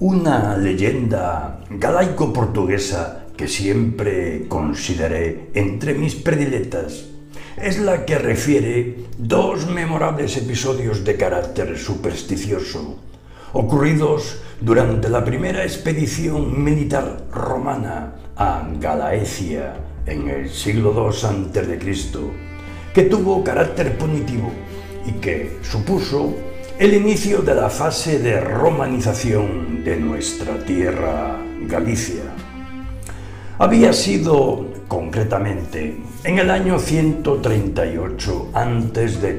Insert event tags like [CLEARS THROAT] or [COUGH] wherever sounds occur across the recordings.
una leyenda galaico-portuguesa que siempre consideré entre mis predilectas es la que refiere dos memorables episodios de carácter supersticioso, ocurridos durante la primera expedición militar romana a Galaecia en el siglo II a.C., que tuvo carácter punitivo y que supuso el inicio de la fase de romanización de nuestra tierra Galicia. Había sido concretamente en el año 138 a.C.,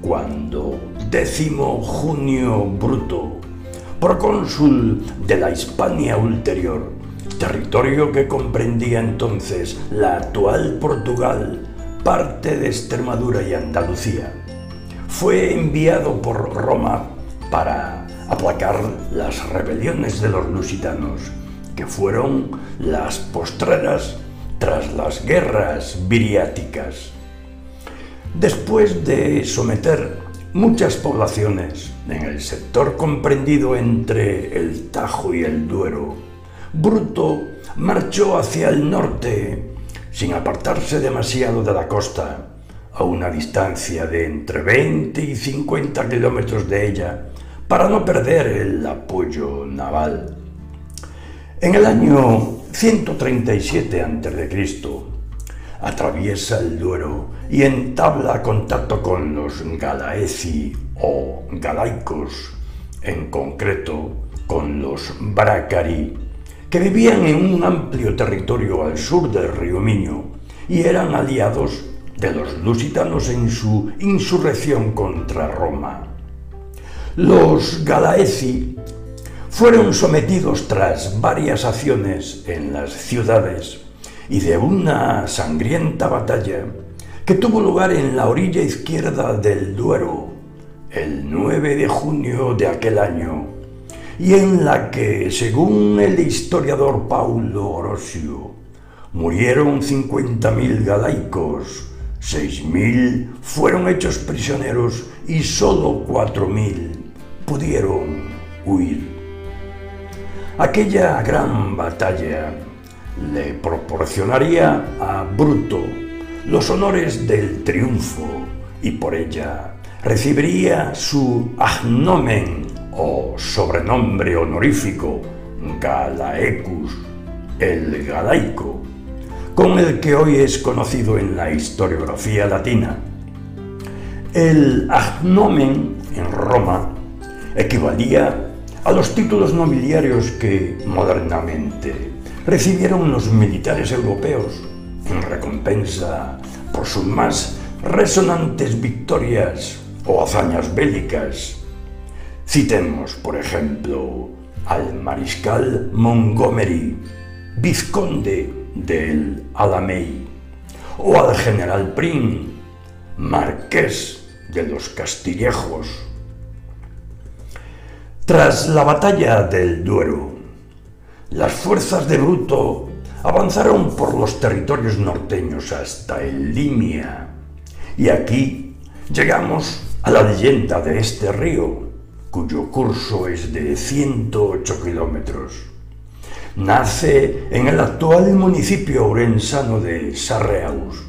cuando décimo Junio Bruto, procónsul de la Hispania ulterior, territorio que comprendía entonces la actual Portugal, parte de Extremadura y Andalucía, fue enviado por Roma para aplacar las rebeliones de los lusitanos, que fueron las postreras tras las guerras viriáticas. Después de someter muchas poblaciones en el sector comprendido entre el Tajo y el Duero, Bruto marchó hacia el norte sin apartarse demasiado de la costa, a una distancia de entre 20 y 50 kilómetros de ella, para no perder el apoyo naval. En el año 137 a.C., atraviesa el Duero y entabla contacto con los Galaeci o Galaicos, en concreto con los Bracari, que vivían en un amplio territorio al sur del río Miño y eran aliados de los lusitanos en su insurrección contra Roma. Los Galaeci fueron sometidos tras varias acciones en las ciudades y de una sangrienta batalla que tuvo lugar en la orilla izquierda del Duero el 9 de junio de aquel año y en la que, según el historiador Paulo Orosio, murieron 50.000 galaicos, 6.000 fueron hechos prisioneros y solo 4.000 pudieron huir. Aquella gran batalla le proporcionaría a Bruto los honores del triunfo y por ella recibiría su agnomen o sobrenombre honorífico Galaecus, el galaico, con el que hoy es conocido en la historiografía latina. El agnomen en Roma equivalía a los títulos nobiliarios que modernamente recibieron los militares europeos en recompensa por sus más resonantes victorias o hazañas bélicas. Citemos, por ejemplo, al mariscal Montgomery, vizconde del Alamey, o al general Prim, marqués de los Castillejos. Tras la batalla del Duero, las fuerzas de Bruto avanzaron por los territorios norteños hasta el Limia, y aquí llegamos a la leyenda de este río, cuyo curso es de 108 kilómetros. Nace en el actual municipio orensano de Sarreaus,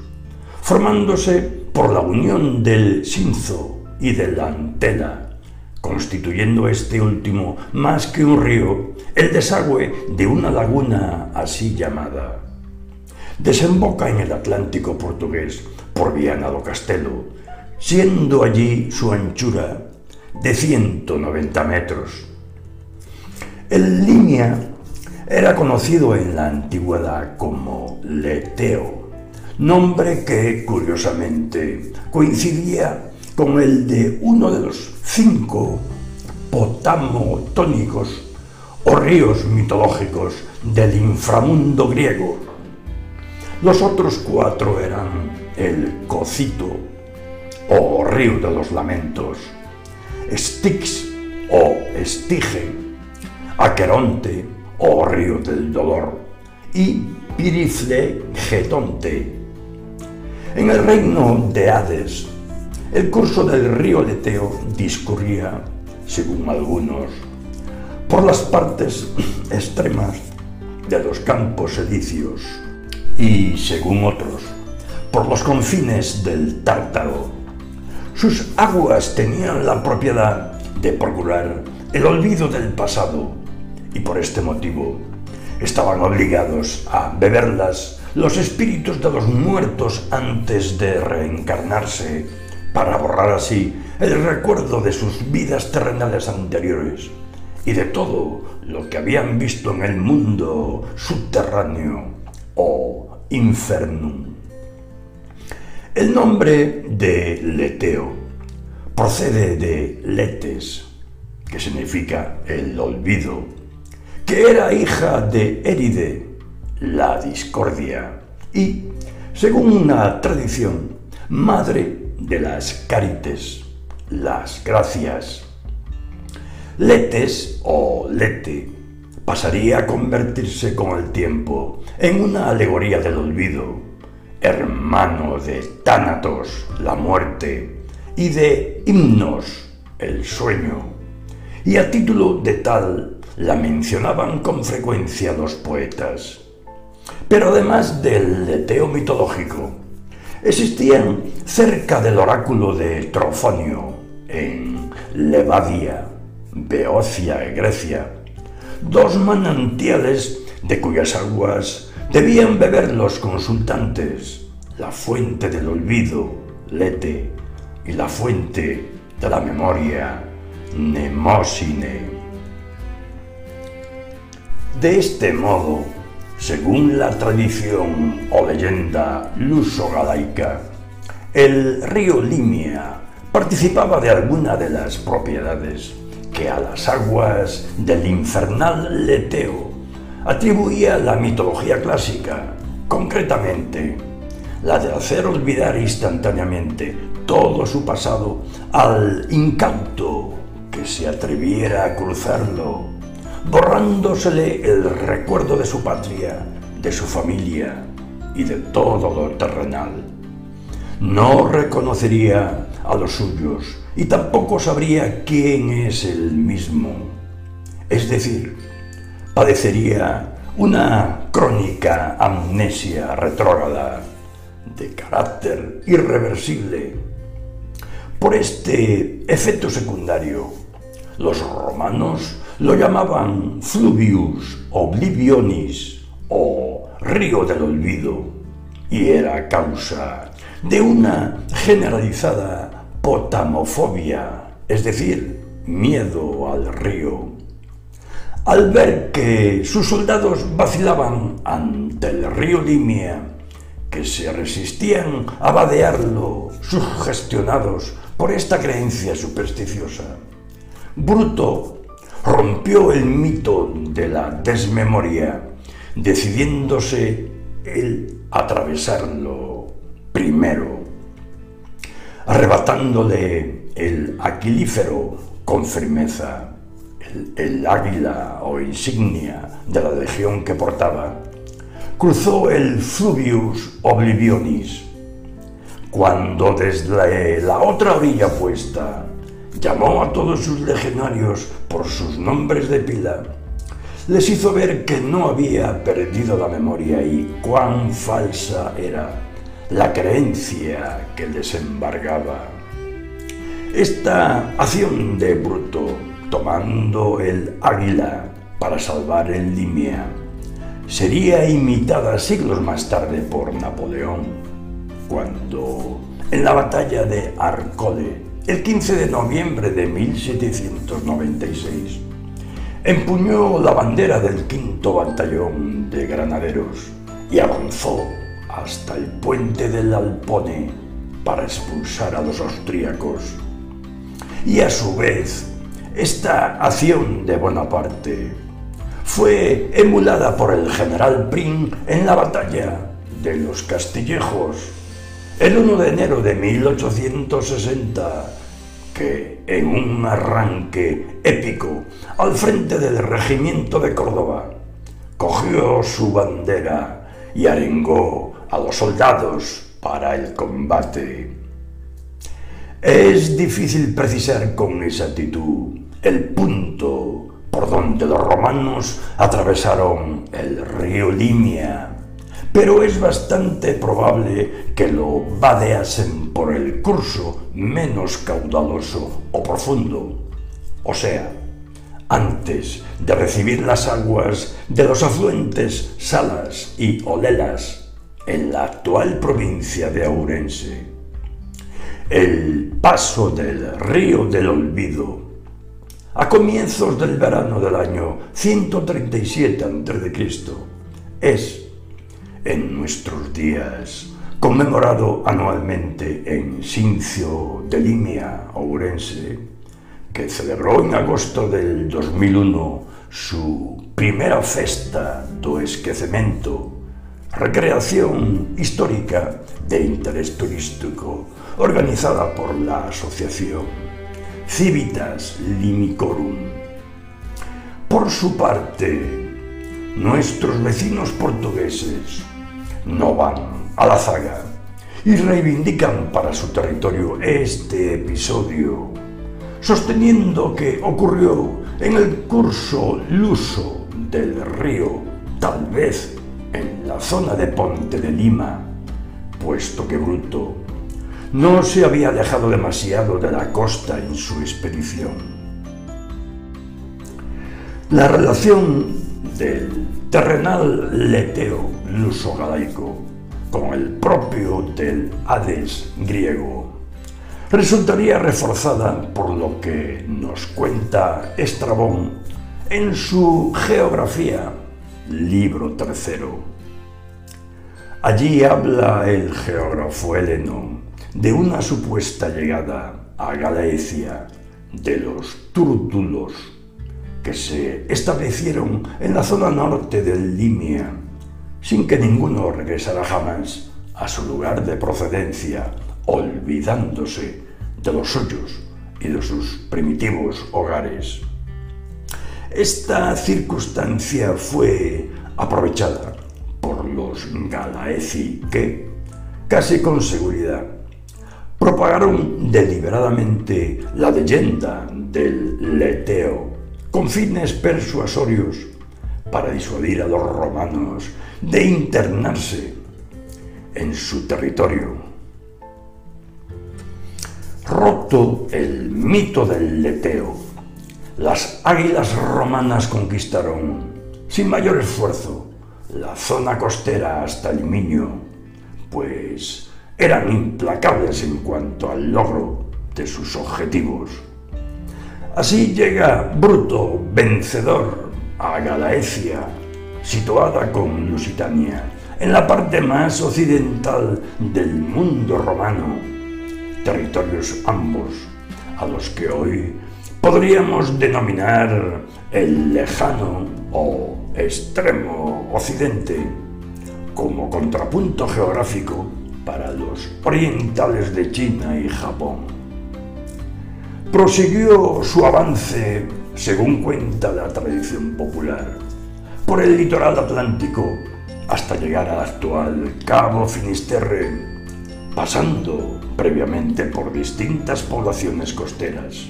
formándose por la unión del Sinzo y de la Antela, constituyendo este último más que un río, el desagüe de una laguna así llamada. Desemboca en el Atlántico portugués por Viana do Castelo, siendo allí su anchura de 190 metros. El Limia era conocido en la antigüedad como Leteo, nombre que curiosamente coincidía con el de uno de los cinco potamotónicos o ríos mitológicos del inframundo griego. Los otros cuatro eran el Cocito, o río de los lamentos, Styx o Estige, Aqueronte o río del dolor y Pirifle Getonte. En el reino de Hades, el curso del río Leteo discurría, según algunos, por las partes [CLEARS THROAT] extremas de los campos edicios y, según otros, por los confines del Tártaro. Sus aguas tenían la propiedad de procurar el olvido del pasado y por este motivo estaban obligados a beberlas los espíritus de los muertos antes de reencarnarse para borrar así el recuerdo de sus vidas terrenales anteriores y de todo lo que habían visto en el mundo subterráneo o infernum. El nombre de Leteo procede de Letes, que significa el olvido, que era hija de Éride, la discordia, y, según una tradición, madre de las carites, las gracias. Letes o Lete pasaría a convertirse con el tiempo en una alegoría del olvido, hermano de Tánatos, la muerte, y de Himnos, el sueño. Y a título de tal la mencionaban con frecuencia los poetas. Pero además del leteo mitológico, existían cerca del oráculo de Trofonio, en Levadia, Beocia Grecia, dos manantiales de cuyas aguas debían beber los consultantes, la fuente del olvido, Lete, y la fuente de la memoria, Nemosine. De este modo, según la tradición o leyenda luso-galaica, el río Limia participaba de alguna de las propiedades que a las aguas del infernal Leteo atribuía la mitología clásica, concretamente la de hacer olvidar instantáneamente todo su pasado al incauto que se atreviera a cruzarlo, borrándosele el recuerdo de su patria, de su familia y de todo lo terrenal. No reconocería a los suyos y tampoco sabría quién es el mismo. Es decir, padecería una crónica amnesia retrógrada de carácter irreversible. Por este efecto secundario, los romanos lo llamaban fluvius oblivionis o río del olvido y era causa de una generalizada potamofobia, es decir, miedo al río. Al ver que sus soldados vacilaban ante el río Limia, que se resistían a vadearlo, sugestionados por esta creencia supersticiosa, Bruto rompió el mito de la desmemoria, decidiéndose el atravesarlo primero arrebatándole el aquilífero con firmeza, el, águila o insignia de la legión que portaba, cruzó el Fluvius Oblivionis, cuando desde la otra orilla puesta llamó a todos sus legionarios por sus nombres de pila, les hizo ver que no había perdido la memoria y cuán falsa era la creencia que les embargaba. Esta acción de Bruto, tomando el águila para salvar el Limia, sería imitada siglos más tarde por Napoleón, cuando en la batalla de Arcole, el 15 de noviembre de 1796, empuñó la bandera del quinto batallón de granaderos y avanzó hasta el puente del Alpone para expulsar a los austríacos. Y a su vez, esta acción de Bonaparte fue emulada por el general Prim en la batalla de los Castillejos el 1 de enero de 1860, que en un arranque épico al frente del regimiento de Córdoba, cogió su bandera y arengó a los soldados para el combate. Es difícil precisar con exactitud el punto por donde los romanos atravesaron el río Limia, pero es bastante probable que lo vadeasen por el curso menos caudaloso o profundo, o sea, antes de recibir las aguas de los afluentes Salas y Olelas en la actual provincia de Ourense. El paso del río del olvido a comienzos del verano del año 137 a.C. es, en nuestros días, conmemorado anualmente en Sincio de Limia, Ourense, que celebrou en agosto del 2001 su primeira festa do esquecemento, recreación histórica de interés turístico organizada por la asociación Civitas Limicorum. Por su parte, nuestros vecinos portugueses no van a la zaga y reivindican para su territorio este episodio, sosteniendo que ocurrió en el curso luso del río, tal vez en la zona de Ponte de Lima, puesto que Bruto no se había alejado demasiado de la costa en su expedición. La relación del terrenal leteo luso-galaico con el propio del Hades griego resultaría reforzada por lo que nos cuenta Estrabón en su Geografía, libro tercero. Allí habla el geógrafo heleno de una supuesta llegada a Galaecia de los túrtulos que se establecieron en la zona norte del Limia, sin que ninguno regresara jamás a su lugar de procedencia, olvidándose de los suyos y de sus primitivos hogares. Esta circunstancia fue aprovechada por los Galaeci que, casi con seguridad, propagaron deliberadamente la leyenda del leteo con fines persuasorios para disuadir a los romanos de internarse en su territorio. Roto el mito del leteo, las águilas romanas conquistaron, sin mayor esfuerzo, la zona costera hasta el Minio, pues eran implacables en cuanto al logro de sus objetivos. Así llega Bruto, vencedor, a Galaecia, situada con Lusitania, en la parte más occidental del mundo romano, territorios ambos a los que hoy podríamos denominar el lejano o extremo occidente, como contrapunto geográfico para los orientales de China y Japón. Prosiguió su avance, según cuenta la tradición popular, por el litoral atlántico hasta llegar al actual Cabo Finisterre, pasando previamente por distintas poblaciones costeras.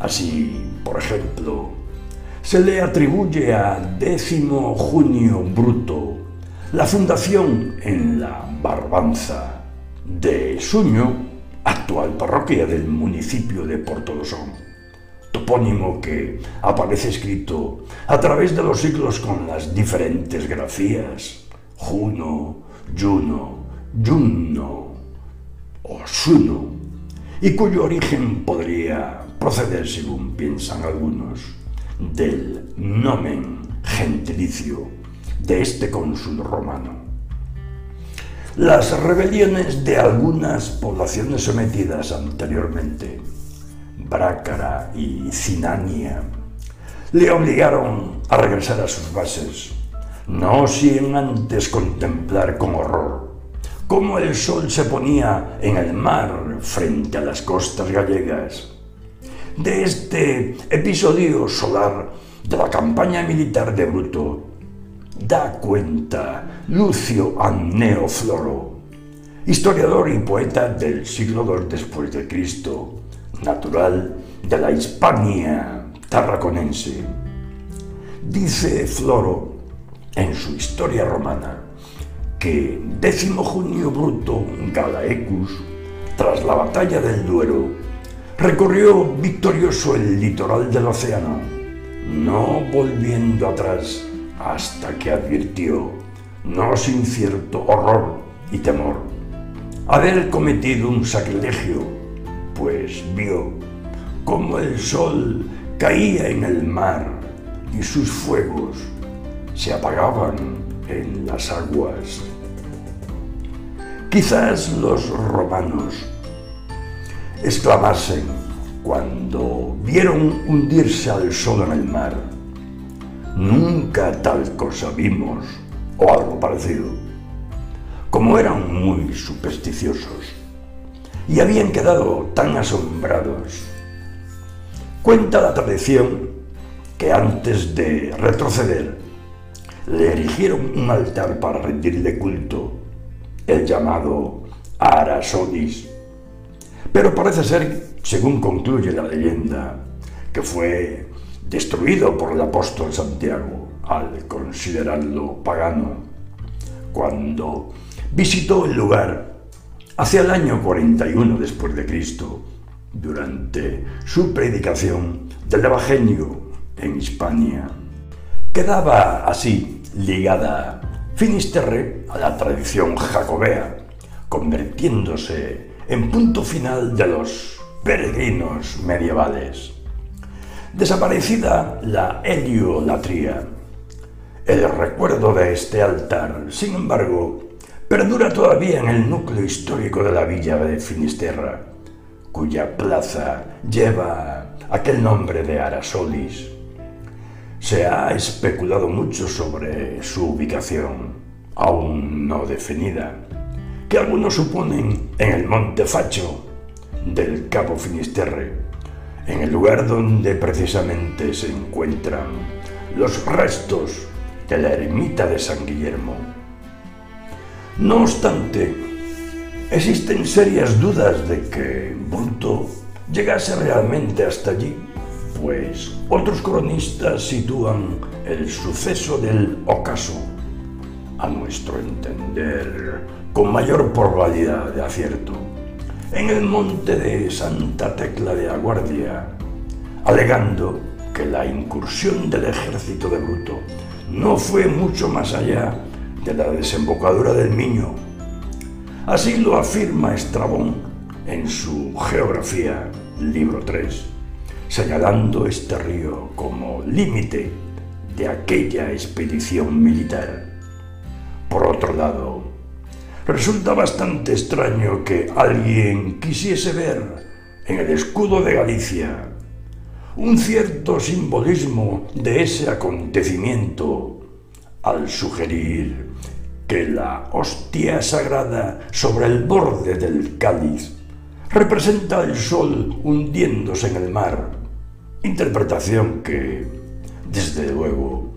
Así, por ejemplo, se le atribuye a décimo junio bruto la fundación en la Barbanza de Suño, actual parroquia del municipio de Portodosón, topónimo que aparece escrito a través de los siglos con las diferentes grafías Juno, Juno, Juno o Suno, y cuyo origen podría proceder, según piensan algunos, del nomen gentilicio de este cónsul romano. Las rebeliones de algunas poblaciones sometidas anteriormente, Brácara y Cinania, le obligaron a regresar a sus bases, no sin antes contemplar con horror cómo el sol se ponía en el mar frente a las costas gallegas. De este episodio solar de la campaña militar de Bruto da cuenta Lucio Anneo Floro, historiador y poeta del siglo II después de Cristo, natural de la Hispania tarraconense. Dice Floro en su historia romana que décimo junio Bruto Galaecus, tras la batalla del Duero, recorrió victorioso el litoral del océano, no volviendo atrás hasta que advirtió, no sin cierto horror y temor, haber cometido un sacrilegio, pues vio como el sol caía en el mar y sus fuegos se apagaban en las aguas. Quizás los romanos exclamasen cuando vieron hundirse al sol en el mar, nunca tal cosa vimos o algo parecido. Como eran muy supersticiosos y habían quedado tan asombrados, cuenta la tradición que antes de retroceder le erigieron un altar para rendirle culto, el llamado Arasodis. Pero parece ser, según concluye la leyenda, que fue destruido por el apóstol Santiago al considerarlo pagano, cuando visitó el lugar hacia el año 41 después de Cristo, durante su predicación del Evangelio en Hispania. Quedaba así ligada Finisterre a la tradición jacobea, convirtiéndose en punto final de los peregrinos medievales. Desaparecida la heliolatría, el recuerdo de este altar, sin embargo, perdura todavía en el núcleo histórico de la villa de Finisterra, cuya plaza lleva aquel nombre de Arasolis. Se ha especulado mucho sobre su ubicación, aún no definida, que algunos suponen en el Monte Facho del Cabo Finisterre, en el lugar donde precisamente se encuentran los restos de la ermita de San Guillermo. No obstante, existen serias dudas de que Bruto llegase realmente hasta allí pues otros cronistas sitúan el suceso del ocaso, a nuestro entender, con mayor probabilidad de acierto, en el monte de Santa Tecla de Aguardia, alegando que la incursión del ejército de Bruto no fue mucho más allá de la desembocadura del Miño. Así lo afirma Estrabón en su Geografía, libro 3 señalando este río como límite de aquella expedición militar. Por otro lado, resulta bastante extraño que alguien quisiese ver en el escudo de Galicia un cierto simbolismo de ese acontecimiento al sugerir que la hostia sagrada sobre el borde del cáliz representa el sol hundiéndose en el mar, interpretación que, desde luego,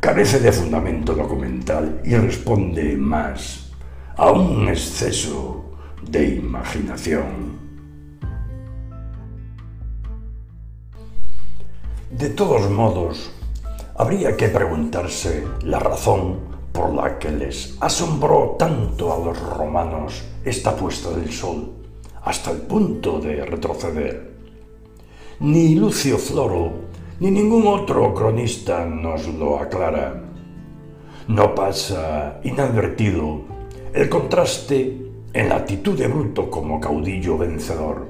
carece de fundamento documental y responde más a un exceso de imaginación. De todos modos, habría que preguntarse la razón por la que les asombró tanto a los romanos esta puesta del sol hasta el punto de retroceder. Ni Lucio Floro ni ningún otro cronista nos lo aclara. No pasa inadvertido el contraste en la actitud de Bruto como caudillo vencedor,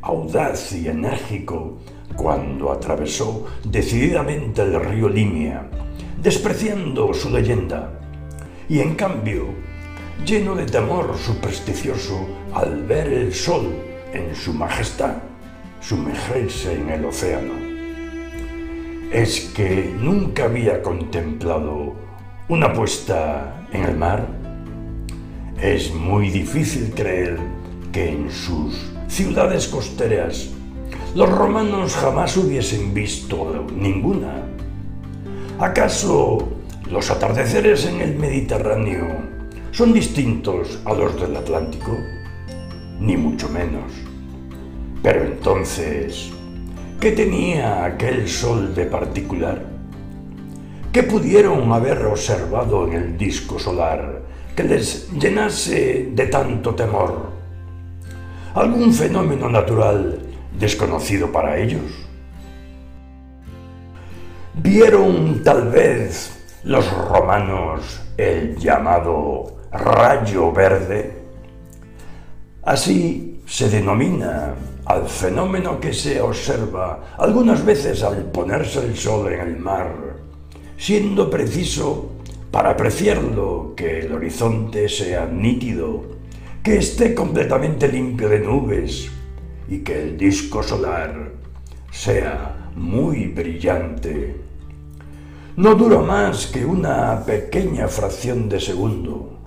audaz y enérgico cuando atravesó decididamente el río Limia, despreciando su leyenda, y en cambio lleno de temor supersticioso al ver el sol en su majestad sumergirse en el océano. Es que nunca había contemplado una puesta en el mar. Es muy difícil creer que en sus ciudades costeras los romanos jamás hubiesen visto ninguna. ¿Acaso los atardeceres en el Mediterráneo son distintos a los del Atlántico, ni mucho menos. Pero entonces, ¿qué tenía aquel sol de particular? ¿Qué pudieron haber observado en el disco solar que les llenase de tanto temor? ¿Algún fenómeno natural desconocido para ellos? ¿Vieron tal vez los romanos el llamado rayo verde? Así se denomina al fenómeno que se observa algunas veces al ponerse el sol en el mar, siendo preciso para apreciarlo que el horizonte sea nítido, que esté completamente limpio de nubes y que el disco solar sea muy brillante. No dura más que una pequeña fracción de segundo.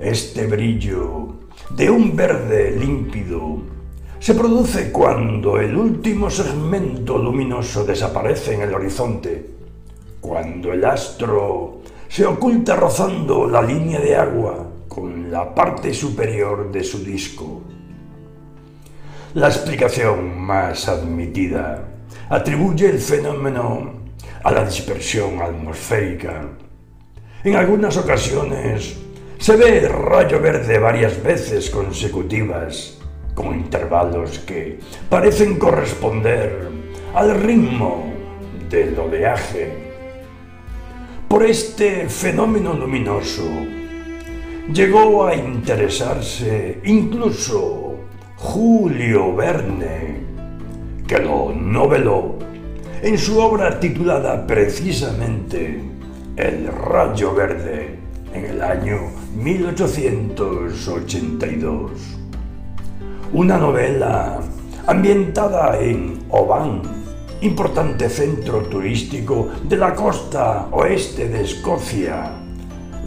Este brillo de un verde límpido se produce cuando el último segmento luminoso desaparece en el horizonte, cuando el astro se oculta rozando la línea de agua con la parte superior de su disco. La explicación más admitida atribuye el fenómeno a la dispersión atmosférica. En algunas ocasiones se ve el rayo verde varias veces consecutivas, con intervalos que parecen corresponder al ritmo del oleaje. Por este fenómeno luminoso llegó a interesarse incluso Julio Verne, que lo noveló en su obra titulada precisamente El rayo verde en el año 1882. Una novela ambientada en Oban, importante centro turístico de la costa oeste de Escocia.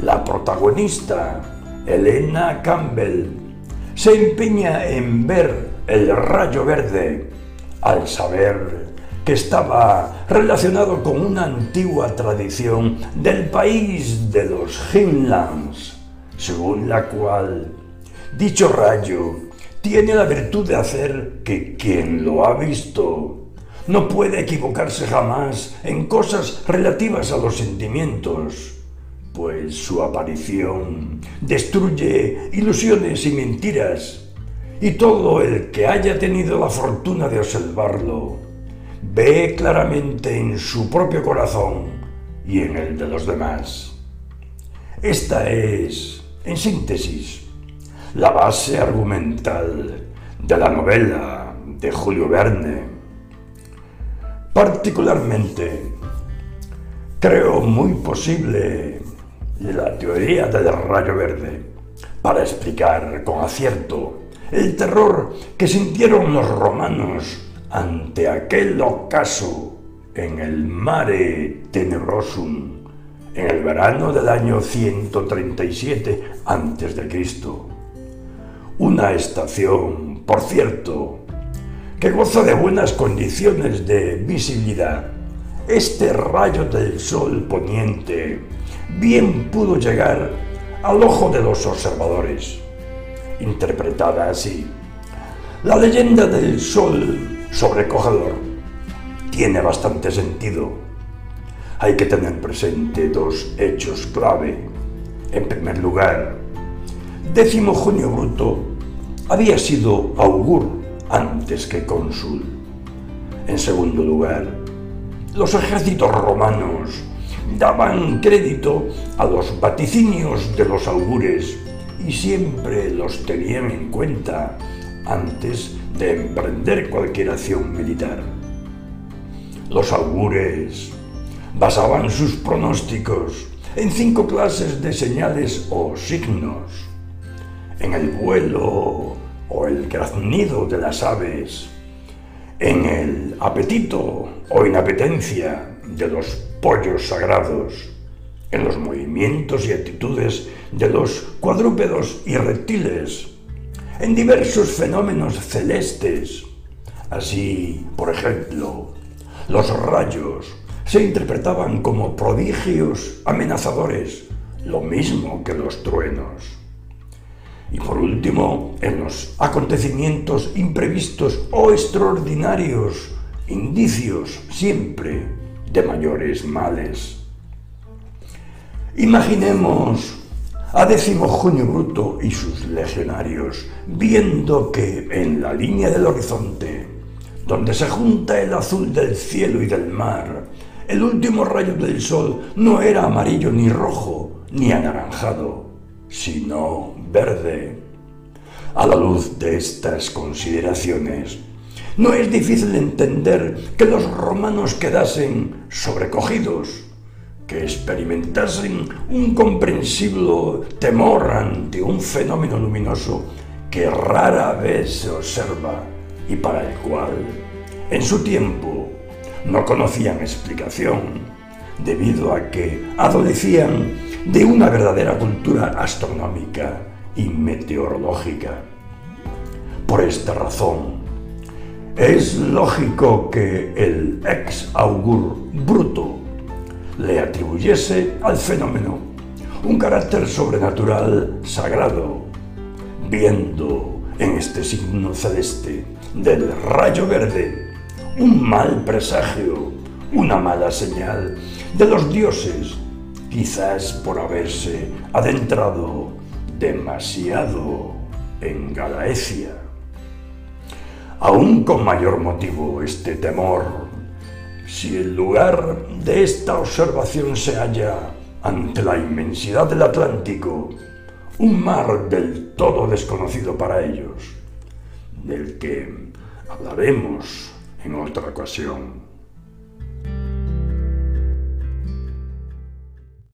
La protagonista, Elena Campbell, se empeña en ver el rayo verde al saber que estaba relacionado con una antigua tradición del país de los Highlands, según la cual dicho rayo tiene la virtud de hacer que quien lo ha visto no puede equivocarse jamás en cosas relativas a los sentimientos, pues su aparición destruye ilusiones y mentiras, y todo el que haya tenido la fortuna de observarlo ve claramente en su propio corazón y en el de los demás. Esta es, en síntesis, la base argumental de la novela de Julio Verne. Particularmente, creo muy posible la teoría del rayo verde para explicar con acierto el terror que sintieron los romanos ante aquel ocaso en el Mare Tenebrosum en el verano del año 137 a.C. Una estación, por cierto, que goza de buenas condiciones de visibilidad. Este rayo del sol poniente bien pudo llegar al ojo de los observadores, interpretada así. La leyenda del sol sobrecogedor. Tiene bastante sentido. Hay que tener presente dos hechos clave. En primer lugar, décimo junio Bruto había sido augur antes que cónsul. En segundo lugar, los ejércitos romanos daban crédito a los vaticinios de los augures y siempre los tenían en cuenta antes de emprender cualquier acción militar. Los augures basaban sus pronósticos en cinco clases de señales o signos, en el vuelo o el graznido de las aves, en el apetito o inapetencia de los pollos sagrados, en los movimientos y actitudes de los cuadrúpedos y reptiles, en diversos fenómenos celestes. Así, por ejemplo, los rayos se interpretaban como prodigios amenazadores, lo mismo que los truenos. Y por último, en los acontecimientos imprevistos o extraordinarios, indicios siempre de mayores males. Imaginemos a décimo junio Bruto y sus legionarios, viendo que en la línea del horizonte, donde se junta el azul del cielo y del mar, el último rayo del sol no era amarillo ni rojo ni anaranjado, sino verde. A la luz de estas consideraciones, no es difícil entender que los romanos quedasen sobrecogidos, que experimentasen un comprensible temor ante un fenómeno luminoso que rara vez se observa y para el cual, en su tiempo, no conocían explicación, debido a que adolecían de una verdadera cultura astronómica y meteorológica. Por esta razón, es lógico que el ex augur bruto le atribuyese al fenómeno un carácter sobrenatural sagrado, viendo en este signo celeste del rayo verde un mal presagio, una mala señal de los dioses, quizás por haberse adentrado demasiado en Galaecia. Aún con mayor motivo este temor, si el lugar de esta observación se halla ante la inmensidad del Atlántico, un mar del todo desconocido para ellos, del que hablaremos en otra ocasión.